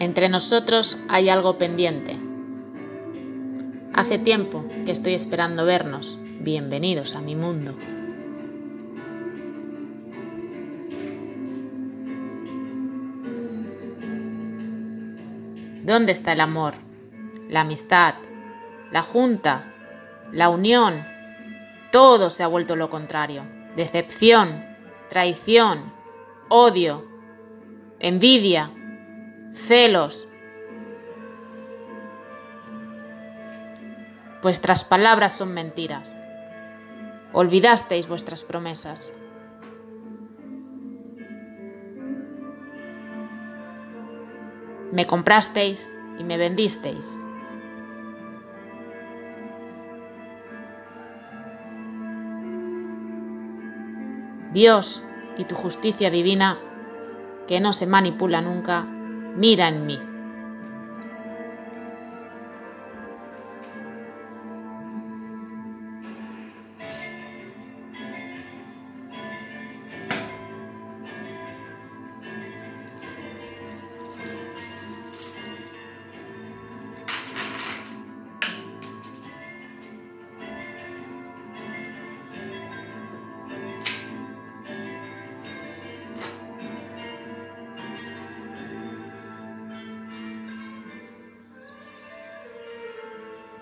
Entre nosotros hay algo pendiente. Hace tiempo que estoy esperando vernos. Bienvenidos a mi mundo. ¿Dónde está el amor? La amistad, la junta, la unión. Todo se ha vuelto lo contrario. Decepción, traición, odio, envidia, celos. Vuestras palabras son mentiras. Olvidasteis vuestras promesas. Me comprasteis y me vendisteis. Dios y tu justicia divina, que no se manipula nunca, mira en mí.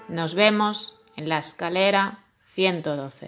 Nos vemos en la escalera 112.